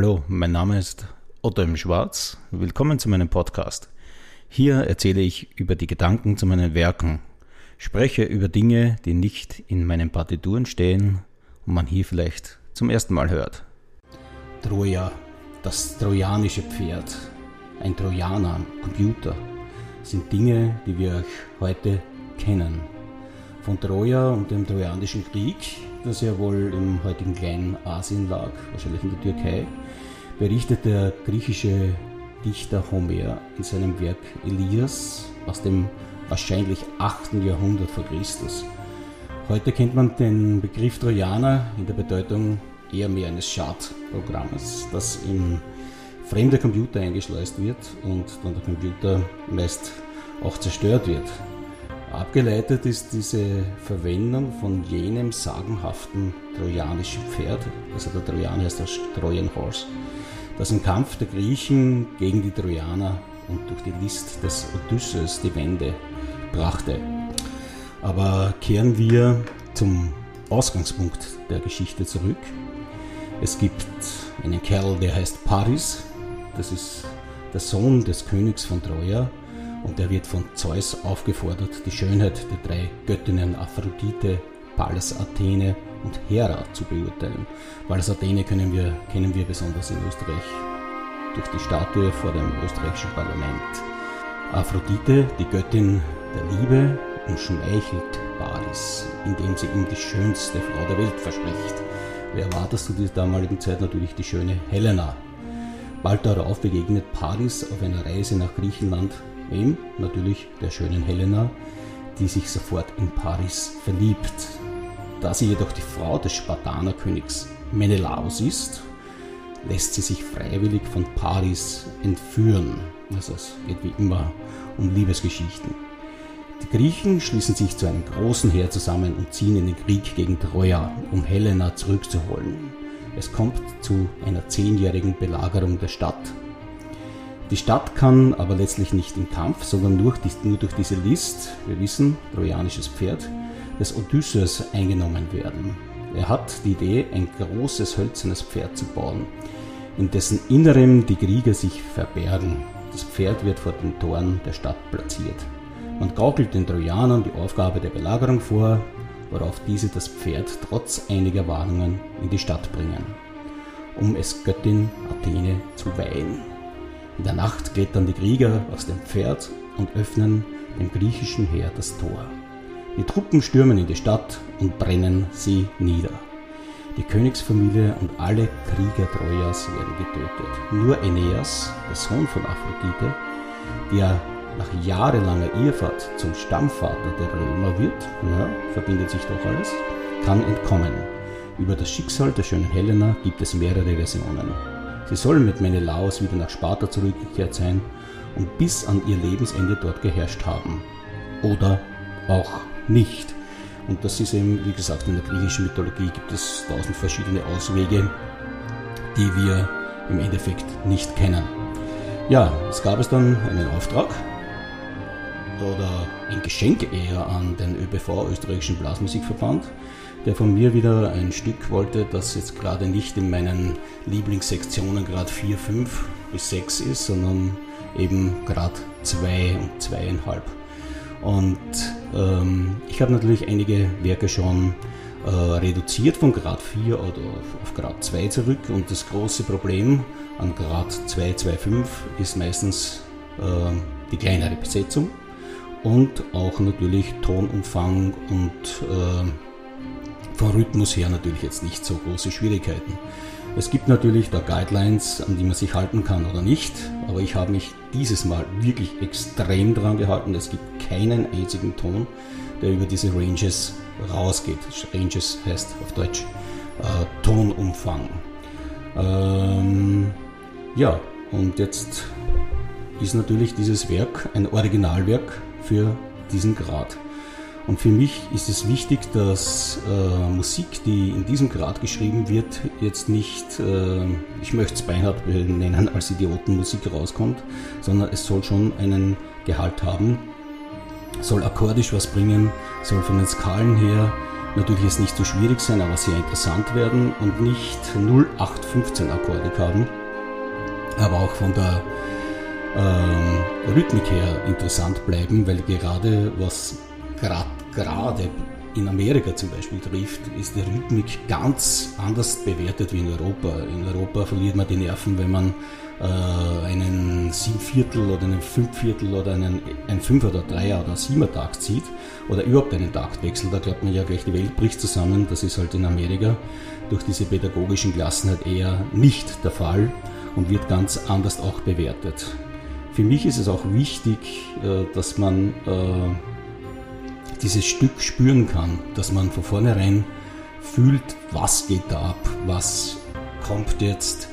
Hallo, mein Name ist Otto im Schwarz. Willkommen zu meinem Podcast. Hier erzähle ich über die Gedanken zu meinen Werken, spreche über Dinge, die nicht in meinen Partituren stehen und man hier vielleicht zum ersten Mal hört. Troja, das trojanische Pferd, ein Trojaner Computer, sind Dinge, die wir euch heute kennen. Von Troja und dem Trojanischen Krieg das ja wohl im heutigen kleinen Asien lag, wahrscheinlich in der Türkei, berichtet der griechische Dichter Homer in seinem Werk Elias aus dem wahrscheinlich 8. Jahrhundert vor Christus. Heute kennt man den Begriff Trojaner in der Bedeutung eher mehr eines Schadprogrammes, das in fremde Computer eingeschleust wird und dann der Computer meist auch zerstört wird. Abgeleitet ist diese Verwendung von jenem sagenhaften trojanischen Pferd, also der Trojaner heißt das Trojan Horse, das im Kampf der Griechen gegen die Trojaner und durch die List des Odysseus die Wende brachte. Aber kehren wir zum Ausgangspunkt der Geschichte zurück. Es gibt einen Kerl, der heißt Paris, das ist der Sohn des Königs von Troja und er wird von Zeus aufgefordert, die Schönheit der drei Göttinnen Aphrodite, Pallas Athene und Hera zu beurteilen. Pallas Athene kennen wir, kennen wir besonders in Österreich durch die Statue vor dem österreichischen Parlament. Aphrodite, die Göttin der Liebe, umschmeichelt Paris, indem sie ihm die schönste Frau der Welt verspricht. Wer war das zu dieser damaligen Zeit? Natürlich die schöne Helena. Bald darauf begegnet Paris auf einer Reise nach Griechenland Wem? Natürlich der schönen Helena, die sich sofort in Paris verliebt. Da sie jedoch die Frau des Spartanerkönigs Menelaus ist, lässt sie sich freiwillig von Paris entführen. Also es geht wie immer um Liebesgeschichten. Die Griechen schließen sich zu einem großen Heer zusammen und ziehen in den Krieg gegen Troja, um Helena zurückzuholen. Es kommt zu einer zehnjährigen Belagerung der Stadt die Stadt kann aber letztlich nicht im Kampf, sondern nur, durch diese List, wir wissen, trojanisches Pferd, des Odysseus eingenommen werden. Er hat die Idee, ein großes hölzernes Pferd zu bauen, in dessen Innerem die Krieger sich verbergen. Das Pferd wird vor den Toren der Stadt platziert. Man gaukelt den Trojanern die Aufgabe der Belagerung vor, worauf diese das Pferd trotz einiger Warnungen in die Stadt bringen, um es Göttin Athene zu weihen. In der Nacht klettern die Krieger aus dem Pferd und öffnen dem griechischen Heer das Tor. Die Truppen stürmen in die Stadt und brennen sie nieder. Die Königsfamilie und alle Krieger Trojas werden getötet. Nur Aeneas, der Sohn von Aphrodite, der nach jahrelanger Irrfahrt zum Stammvater der Römer wird, ja, verbindet sich doch alles, kann entkommen. Über das Schicksal der schönen Helena gibt es mehrere Versionen. Sie soll mit Menelaos wieder nach Sparta zurückgekehrt sein und bis an ihr Lebensende dort geherrscht haben. Oder auch nicht. Und das ist eben, wie gesagt, in der griechischen Mythologie gibt es tausend verschiedene Auswege, die wir im Endeffekt nicht kennen. Ja, es gab es dann einen Auftrag oder ein Geschenk eher an den ÖBV, Österreichischen Blasmusikverband, der von mir wieder ein Stück wollte, das jetzt gerade nicht in meinen Lieblingssektionen gerade 4, 5 bis 6 ist, sondern eben gerade 2 und 2,5. Und ähm, ich habe natürlich einige Werke schon äh, reduziert von Grad 4 oder auf, Grad 2 zurück und das große Problem an Grad 2, 2, 5 ist meistens äh, die kleinere Besetzung und auch natürlich Tonumfang und äh, vom Rhythmus her natürlich jetzt nicht so große Schwierigkeiten. Es gibt natürlich da Guidelines, an die man sich halten kann oder nicht, aber ich habe mich dieses Mal wirklich extrem dran gehalten. Es gibt keinen einzigen Ton, der über diese Ranges rausgeht. Ranges heißt auf Deutsch äh, Tonumfang. Ähm, ja, und jetzt ist natürlich dieses Werk ein Originalwerk für diesen Grad. Und für mich ist es wichtig, dass äh, Musik, die in diesem Grad geschrieben wird, jetzt nicht, äh, ich möchte es Beinhardt nennen, als Idiotenmusik rauskommt, sondern es soll schon einen Gehalt haben, soll akkordisch was bringen, soll von den Skalen her natürlich jetzt nicht so schwierig sein, aber sehr interessant werden und nicht 0815 Akkorde haben, aber auch von der ähm, Rhythmik her interessant bleiben, weil gerade was gerade in Amerika zum Beispiel trifft, ist die Rhythmik ganz anders bewertet wie in Europa. In Europa verliert man die Nerven, wenn man äh, einen Siebenviertel oder einen Fünfviertel oder einen, ein Fünfer oder Dreier oder Siebener Takt zieht oder überhaupt einen Taktwechsel. Da glaubt man ja gleich, die Welt bricht zusammen. Das ist halt in Amerika durch diese pädagogischen Klassen halt eher nicht der Fall und wird ganz anders auch bewertet. Für mich ist es auch wichtig, äh, dass man äh, dieses Stück spüren kann, dass man von vornherein fühlt, was geht da ab, was kommt jetzt,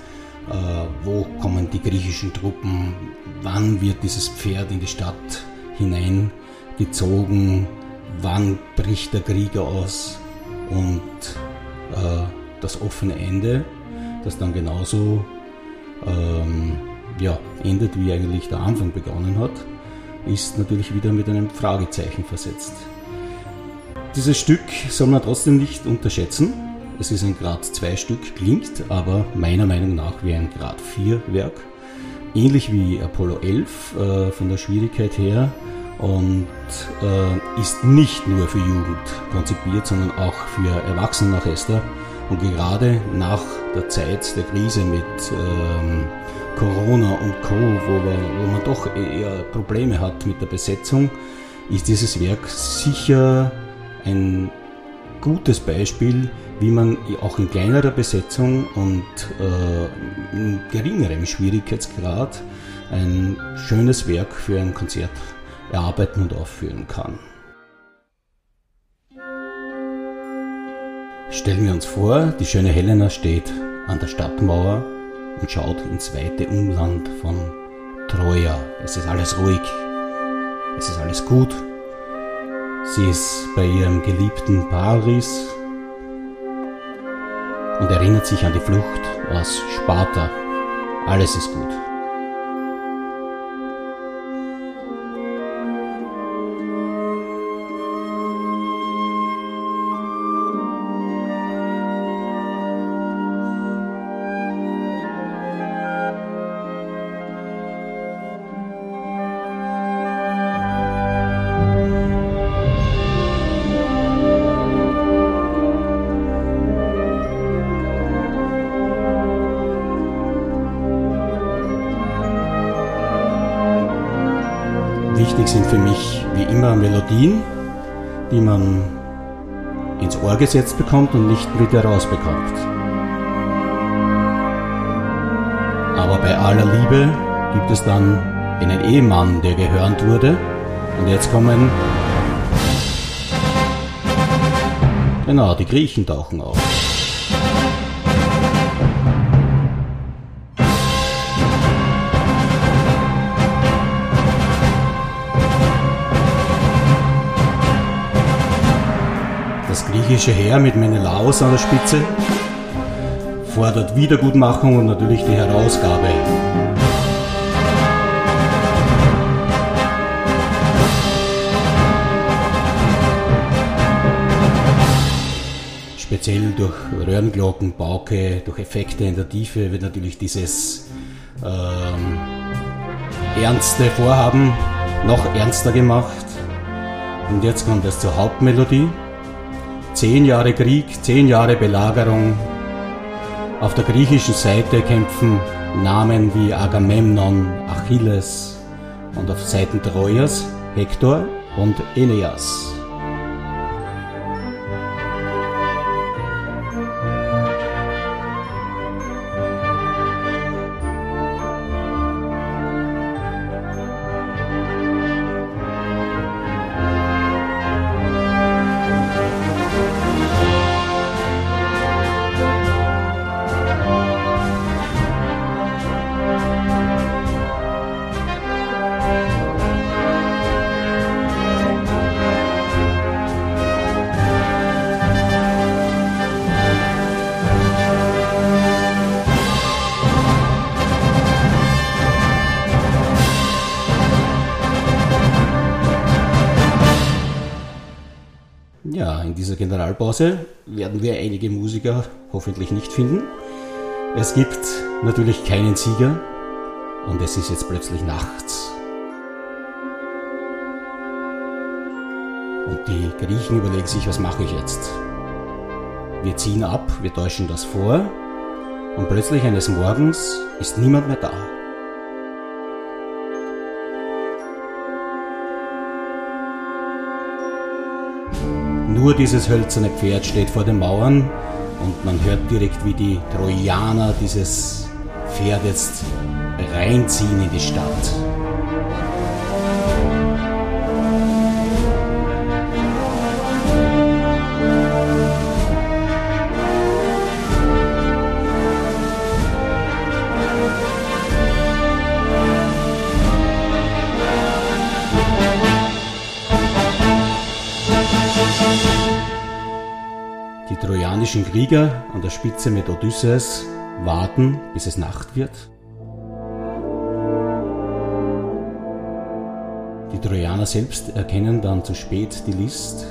äh, wo kommen die griechischen Truppen, wann wird dieses Pferd in die Stadt hineingezogen, wann bricht der Krieg aus und äh, das offene Ende, das dann genauso ähm, ja, endet, wie eigentlich der Anfang begonnen hat, ist natürlich wieder mit einem Fragezeichen versetzt. Dieses Stück soll man trotzdem nicht unterschätzen. Es ist ein Grad 2 Stück, klingt aber meiner Meinung nach wie ein Grad 4 Werk. Ähnlich wie Apollo 11 äh, von der Schwierigkeit her und äh, ist nicht nur für Jugend konzipiert, sondern auch für Erwachsenenorchester. Und gerade nach der Zeit der Krise mit ähm, Corona und Co., wo, wo man doch eher Probleme hat mit der Besetzung, ist dieses Werk sicher ein gutes Beispiel, wie man auch in kleinerer Besetzung und äh, in geringerem Schwierigkeitsgrad ein schönes Werk für ein Konzert erarbeiten und aufführen kann. Stellen wir uns vor, die schöne Helena steht an der Stadtmauer und schaut ins weite Umland von Troja. Es ist alles ruhig, es ist alles gut, Sie ist bei ihrem geliebten Paris und erinnert sich an die Flucht aus Sparta. Alles ist gut. Wichtig sind für mich wie immer Melodien, die man ins Ohr gesetzt bekommt und nicht wieder rausbekommt. Aber bei aller Liebe gibt es dann einen Ehemann, der gehörnt wurde. Und jetzt kommen... Genau, die Griechen tauchen auf. Griechische Heer mit Menelaos an der Spitze fordert Wiedergutmachung und natürlich die Herausgabe. Speziell durch Röhrenglocken, Pauke, durch Effekte in der Tiefe wird natürlich dieses ähm, ernste Vorhaben noch ernster gemacht. Und jetzt kommt es zur Hauptmelodie. Zehn Jahre Krieg, zehn Jahre Belagerung. Auf der griechischen Seite kämpfen Namen wie Agamemnon, Achilles und auf Seiten Trojas Hektor und Aeneas. Ja, in dieser Generalpause werden wir einige Musiker hoffentlich nicht finden. Es gibt natürlich keinen Sieger und es ist jetzt plötzlich nachts. Und die Griechen überlegen sich, was mache ich jetzt? Wir ziehen ab, wir täuschen das vor und plötzlich eines Morgens ist niemand mehr da. Nur dieses hölzerne Pferd steht vor den Mauern und man hört direkt, wie die Trojaner dieses Pferd jetzt reinziehen in die Stadt. Trojanischen Krieger an der Spitze mit Odysseus warten, bis es Nacht wird. Die Trojaner selbst erkennen dann zu spät die List.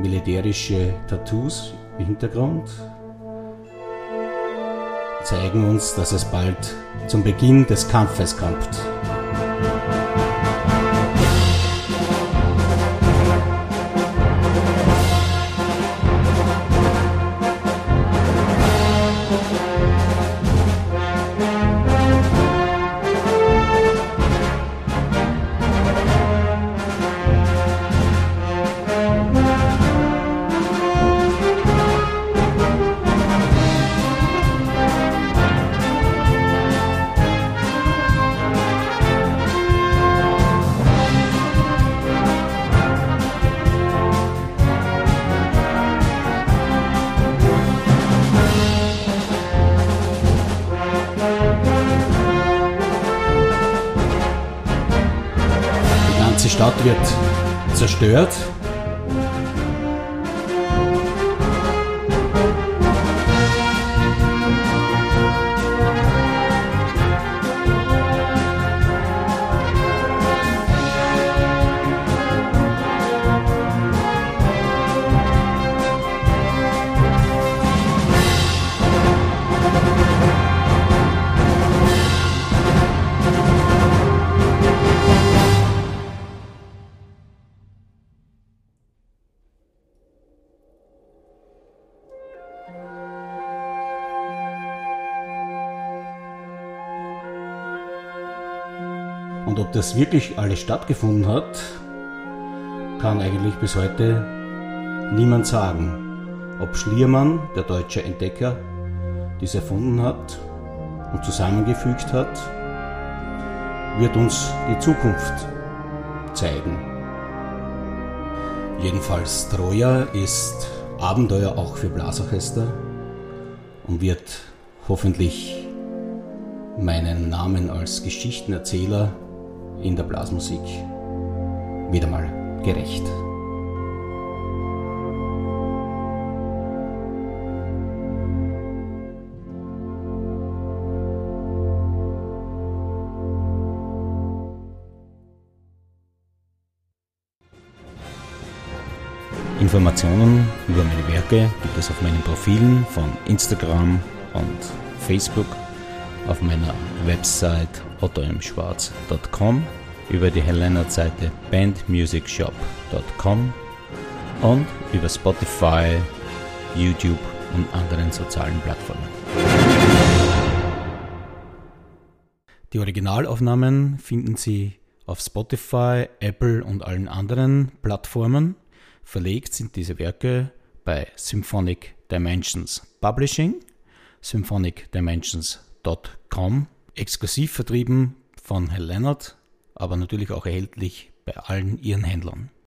Militärische Tattoos im Hintergrund zeigen uns, dass es bald zum Beginn des Kampfes kommt. Stadt wird zerstört. Das wirklich alles stattgefunden hat, kann eigentlich bis heute niemand sagen. Ob Schliermann, der deutsche Entdecker, dies erfunden hat und zusammengefügt hat, wird uns die Zukunft zeigen. Jedenfalls Troja ist Abenteuer auch für Blasorchester und wird hoffentlich meinen Namen als Geschichtenerzähler in der Blasmusik wieder mal gerecht. Informationen über meine Werke gibt es auf meinen Profilen von Instagram und Facebook, auf meiner Website ottoimschwarz.com, über die Helena-Seite bandmusicshop.com und über Spotify, YouTube und anderen sozialen Plattformen. Die Originalaufnahmen finden Sie auf Spotify, Apple und allen anderen Plattformen. Verlegt sind diese Werke bei Symphonic Dimensions Publishing, symphonicdimensions.com, exklusiv vertrieben von Herr Leonard, aber natürlich auch erhältlich bei allen ihren Händlern.